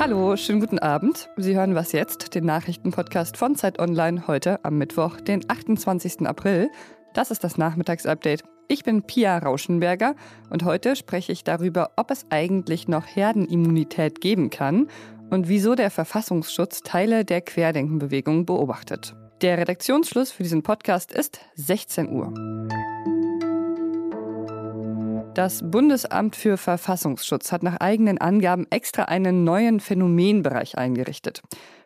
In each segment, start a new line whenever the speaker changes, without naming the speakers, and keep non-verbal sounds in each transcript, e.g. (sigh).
Hallo, schönen guten Abend. Sie hören was jetzt, den Nachrichtenpodcast von Zeit Online heute am Mittwoch, den 28. April. Das ist das Nachmittagsupdate. Ich bin Pia Rauschenberger und heute spreche ich darüber, ob es eigentlich noch Herdenimmunität geben kann und wieso der Verfassungsschutz Teile der Querdenkenbewegung beobachtet. Der Redaktionsschluss für diesen Podcast ist 16 Uhr. Das Bundesamt für Verfassungsschutz hat nach eigenen Angaben extra einen neuen Phänomenbereich eingerichtet.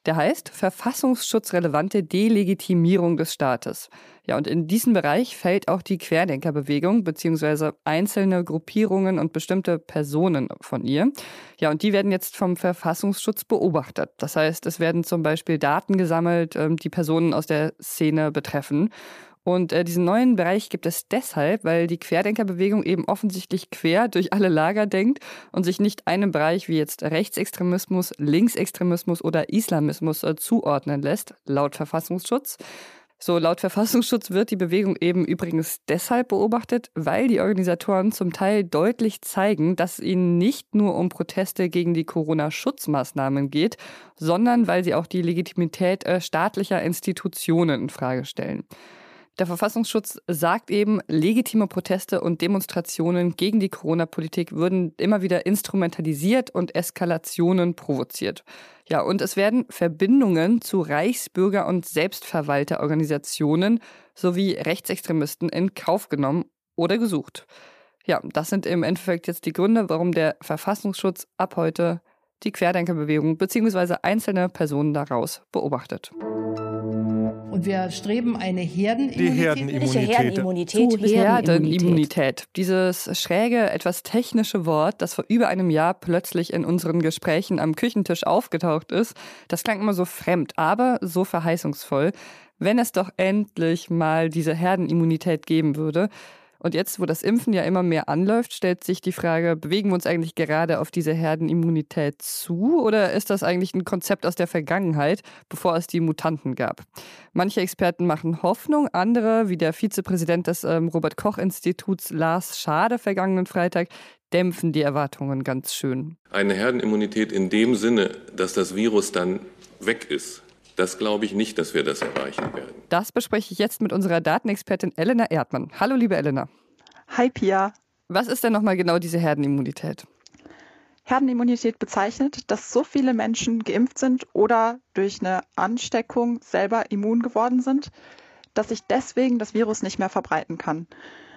Der heißt verfassungsschutzrelevante Delegitimierung des Staates. Ja, und in diesen Bereich fällt auch die Querdenkerbewegung bzw. einzelne Gruppierungen und bestimmte Personen von ihr. Ja, und die werden jetzt vom Verfassungsschutz beobachtet. Das heißt, es werden zum Beispiel Daten gesammelt, ähm, die Personen aus der Szene betreffen. Und äh, diesen neuen Bereich gibt es deshalb, weil die Querdenkerbewegung eben offensichtlich quer durch alle Lager denkt und sich nicht einem Bereich wie jetzt Rechtsextremismus, Linksextremismus oder Islamismus äh, zuordnen lässt, laut Verfassungsschutz. So, laut Verfassungsschutz wird die Bewegung eben übrigens deshalb beobachtet, weil die Organisatoren zum Teil deutlich zeigen, dass es ihnen nicht nur um Proteste gegen die Corona-Schutzmaßnahmen geht, sondern weil sie auch die Legitimität äh, staatlicher Institutionen in Frage stellen. Der Verfassungsschutz sagt eben, legitime Proteste und Demonstrationen gegen die Corona-Politik würden immer wieder instrumentalisiert und Eskalationen provoziert. Ja, und es werden Verbindungen zu Reichsbürger- und Selbstverwalterorganisationen sowie Rechtsextremisten in Kauf genommen oder gesucht. Ja, das sind im Endeffekt jetzt die Gründe, warum der Verfassungsschutz ab heute die Querdenkerbewegung bzw. einzelne Personen daraus beobachtet.
Und wir streben eine Herdenimmunität.
Die Herdenimmunität.
Herdenimmunität. Herdenimmunität. Dieses schräge, etwas technische Wort, das vor über einem Jahr plötzlich in unseren Gesprächen am Küchentisch aufgetaucht ist, das klang immer so fremd, aber so verheißungsvoll. Wenn es doch endlich mal diese Herdenimmunität geben würde. Und jetzt, wo das Impfen ja immer mehr anläuft, stellt sich die Frage, bewegen wir uns eigentlich gerade auf diese Herdenimmunität zu oder ist das eigentlich ein Konzept aus der Vergangenheit, bevor es die Mutanten gab? Manche Experten machen Hoffnung, andere, wie der Vizepräsident des ähm, Robert Koch Instituts Lars Schade vergangenen Freitag, dämpfen die Erwartungen ganz schön.
Eine Herdenimmunität in dem Sinne, dass das Virus dann weg ist, das glaube ich nicht, dass wir das erreichen werden.
Das bespreche ich jetzt mit unserer Datenexpertin Elena Erdmann. Hallo, liebe Elena.
Hi, Pia.
Was ist denn nochmal genau diese Herdenimmunität?
Herdenimmunität bezeichnet, dass so viele Menschen geimpft sind oder durch eine Ansteckung selber immun geworden sind, dass sich deswegen das Virus nicht mehr verbreiten kann.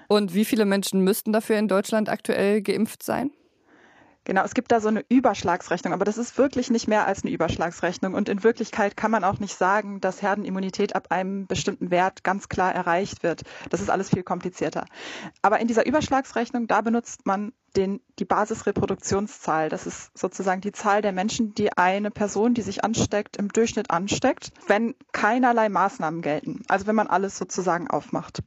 Und wie viele Menschen müssten dafür in Deutschland aktuell geimpft sein?
Genau, es gibt da so eine Überschlagsrechnung, aber das ist wirklich nicht mehr als eine Überschlagsrechnung. Und in Wirklichkeit kann man auch nicht sagen, dass Herdenimmunität ab einem bestimmten Wert ganz klar erreicht wird. Das ist alles viel komplizierter. Aber in dieser Überschlagsrechnung, da benutzt man den, die Basisreproduktionszahl. Das ist sozusagen die Zahl der Menschen, die eine Person, die sich ansteckt, im Durchschnitt ansteckt, wenn keinerlei Maßnahmen gelten. Also wenn man alles sozusagen aufmacht.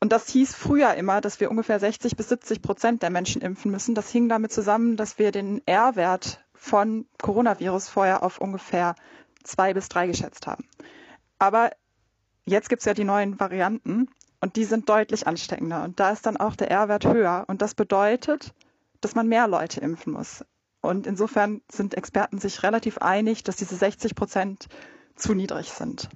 Und das hieß früher immer, dass wir ungefähr 60 bis 70 Prozent der Menschen impfen müssen. Das hing damit zusammen, dass wir den R-Wert von Coronavirus vorher auf ungefähr zwei bis drei geschätzt haben. Aber jetzt gibt es ja die neuen Varianten und die sind deutlich ansteckender. Und da ist dann auch der R-Wert höher. Und das bedeutet, dass man mehr Leute impfen muss. Und insofern sind Experten sich relativ einig, dass diese 60 Prozent zu niedrig sind.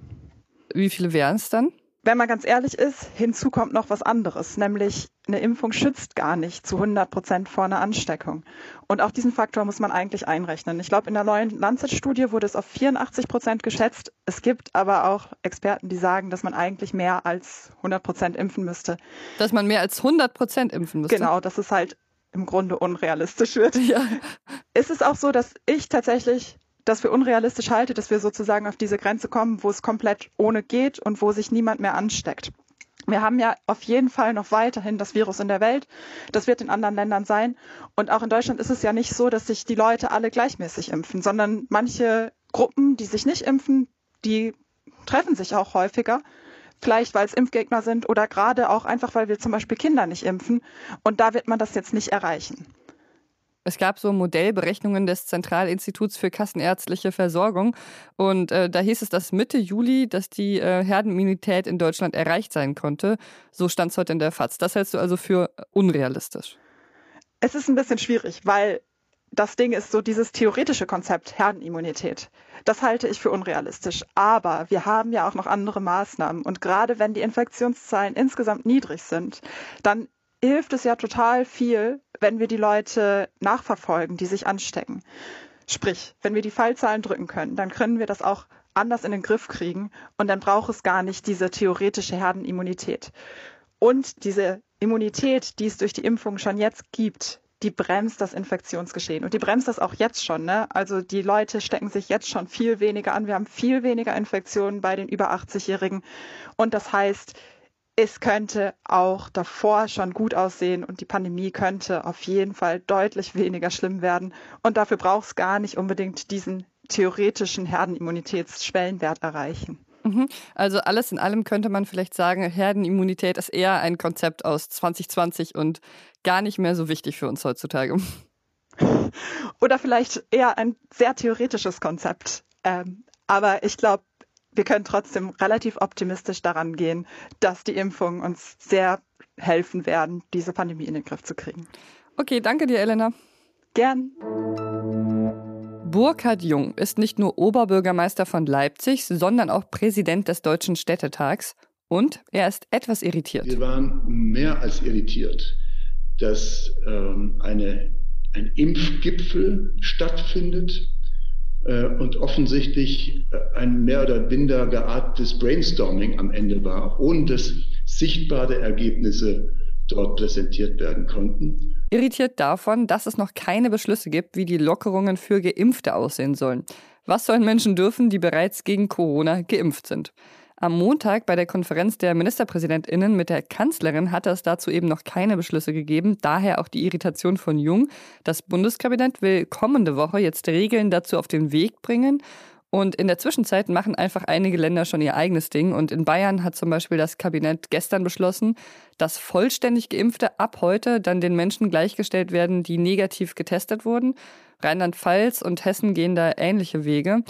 Wie viele wären es dann?
Wenn man ganz ehrlich ist, hinzu kommt noch was anderes, nämlich eine Impfung schützt gar nicht zu 100 Prozent vor einer Ansteckung. Und auch diesen Faktor muss man eigentlich einrechnen. Ich glaube, in der neuen Lancet-Studie wurde es auf 84 Prozent geschätzt. Es gibt aber auch Experten, die sagen, dass man eigentlich mehr als 100 Prozent impfen müsste.
Dass man mehr als 100 Prozent impfen müsste?
Genau, dass es halt im Grunde unrealistisch wird. (laughs) Ja. Ist es auch so, dass ich tatsächlich das für unrealistisch halte, dass wir sozusagen auf diese Grenze kommen, wo es komplett ohne geht und wo sich niemand mehr ansteckt. Wir haben ja auf jeden Fall noch weiterhin das Virus in der Welt. Das wird in anderen Ländern sein. Und auch in Deutschland ist es ja nicht so, dass sich die Leute alle gleichmäßig impfen, sondern manche Gruppen, die sich nicht impfen, die treffen sich auch häufiger. Vielleicht, weil es Impfgegner sind oder gerade auch einfach, weil wir zum Beispiel Kinder nicht impfen. Und da wird man das jetzt nicht erreichen.
Es gab so Modellberechnungen des Zentralinstituts für kassenärztliche Versorgung und äh, da hieß es, dass Mitte Juli, dass die äh, Herdenimmunität in Deutschland erreicht sein konnte. So stand es heute in der FAZ. Das hältst du also für unrealistisch?
Es ist ein bisschen schwierig, weil das Ding ist so dieses theoretische Konzept Herdenimmunität. Das halte ich für unrealistisch. Aber wir haben ja auch noch andere Maßnahmen. Und gerade wenn die Infektionszahlen insgesamt niedrig sind, dann hilft es ja total viel, wenn wir die Leute nachverfolgen, die sich anstecken. Sprich, wenn wir die Fallzahlen drücken können, dann können wir das auch anders in den Griff kriegen und dann braucht es gar nicht diese theoretische Herdenimmunität. Und diese Immunität, die es durch die Impfung schon jetzt gibt, die bremst das Infektionsgeschehen. Und die bremst das auch jetzt schon. Ne? Also die Leute stecken sich jetzt schon viel weniger an. Wir haben viel weniger Infektionen bei den über 80-Jährigen. Und das heißt, es könnte auch davor schon gut aussehen und die Pandemie könnte auf jeden Fall deutlich weniger schlimm werden. Und dafür braucht es gar nicht unbedingt diesen theoretischen Herdenimmunitätsschwellenwert erreichen.
Mhm. Also alles in allem könnte man vielleicht sagen, Herdenimmunität ist eher ein Konzept aus 2020 und gar nicht mehr so wichtig für uns heutzutage. (laughs)
Oder vielleicht eher ein sehr theoretisches Konzept. Ähm, aber ich glaube, wir können trotzdem relativ optimistisch daran gehen, dass die Impfungen uns sehr helfen werden, diese Pandemie in den Griff zu kriegen.
Okay, danke dir, Elena.
Gern.
Burkhard Jung ist nicht nur Oberbürgermeister von Leipzig, sondern auch Präsident des Deutschen Städtetags. Und er ist etwas irritiert.
Wir waren mehr als irritiert, dass ähm, eine, ein Impfgipfel stattfindet und offensichtlich äh, ein mehr oder minder geartetes Brainstorming am Ende war, ohne dass sichtbare Ergebnisse dort präsentiert werden konnten.
Irritiert davon, dass es noch keine Beschlüsse gibt, wie die Lockerungen für Geimpfte aussehen sollen. Was sollen Menschen dürfen, die bereits gegen Corona geimpft sind? Am Montag bei der Konferenz der Ministerpräsidentinnen mit der Kanzlerin hatte es dazu eben noch keine Beschlüsse gegeben, daher auch die Irritation von Jung. Das Bundeskabinett will kommende Woche jetzt Regeln dazu auf den Weg bringen. Und in der Zwischenzeit machen einfach einige Länder schon ihr eigenes Ding. Und in Bayern hat zum Beispiel das Kabinett gestern beschlossen, dass vollständig Geimpfte ab heute dann den Menschen gleichgestellt werden, die negativ getestet wurden. Rheinland-Pfalz und Hessen gehen da ähnliche Wege.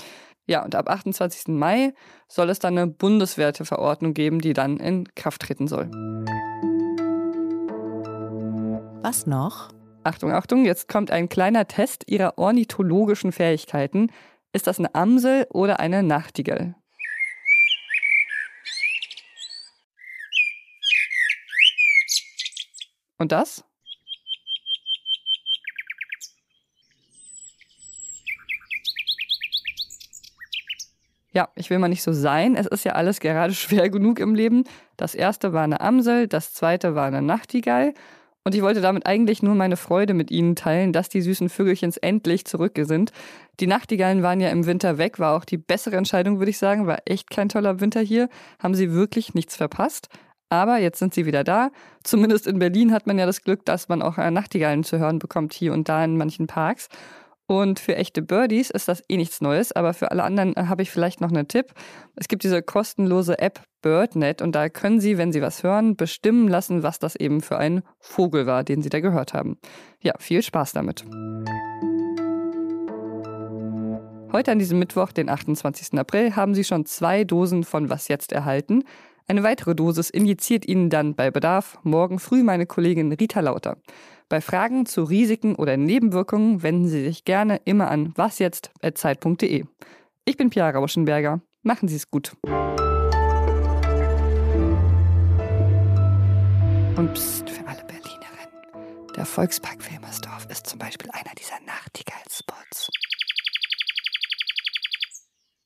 Ja, und ab 28. Mai soll es dann eine bundesweite Verordnung geben, die dann in Kraft treten soll.
Was noch?
Achtung, Achtung, jetzt kommt ein kleiner Test Ihrer ornithologischen Fähigkeiten. Ist das eine Amsel oder eine Nachtigall? Und das? Ja, ich will mal nicht so sein. Es ist ja alles gerade (laughs) schwer genug im Leben. Das erste war eine Amsel, das zweite war eine Nachtigall. Und ich wollte damit eigentlich nur meine Freude mit Ihnen teilen, dass die süßen Vögelchens endlich zurück sind. Die Nachtigallen waren ja im Winter weg, war auch die bessere Entscheidung, würde ich sagen. War echt kein toller Winter hier. Haben sie wirklich nichts verpasst. Aber jetzt sind sie wieder da. Zumindest in Berlin hat man ja das Glück, dass man auch Nachtigallen zu hören bekommt, hier und da in manchen Parks. Und für echte Birdies ist das eh nichts Neues, aber für alle anderen äh, habe ich vielleicht noch einen Tipp. Es gibt diese kostenlose App BirdNet und da können Sie, wenn Sie was hören, bestimmen lassen, was das eben für ein Vogel war, den Sie da gehört haben. Ja, viel Spaß damit. Heute an diesem Mittwoch, den 28. April, haben Sie schon zwei Dosen von Was jetzt erhalten. Eine weitere Dosis injiziert Ihnen dann bei Bedarf morgen früh meine Kollegin Rita Lauter. Bei Fragen zu Risiken oder Nebenwirkungen wenden Sie sich gerne immer an wasjetzt.zeit.de. Ich bin Pia Rauschenberger. Machen Sie es gut. Und pst, für alle Berlinerinnen. Der Volkspark Wilmersdorf ist zum Beispiel einer dieser Nach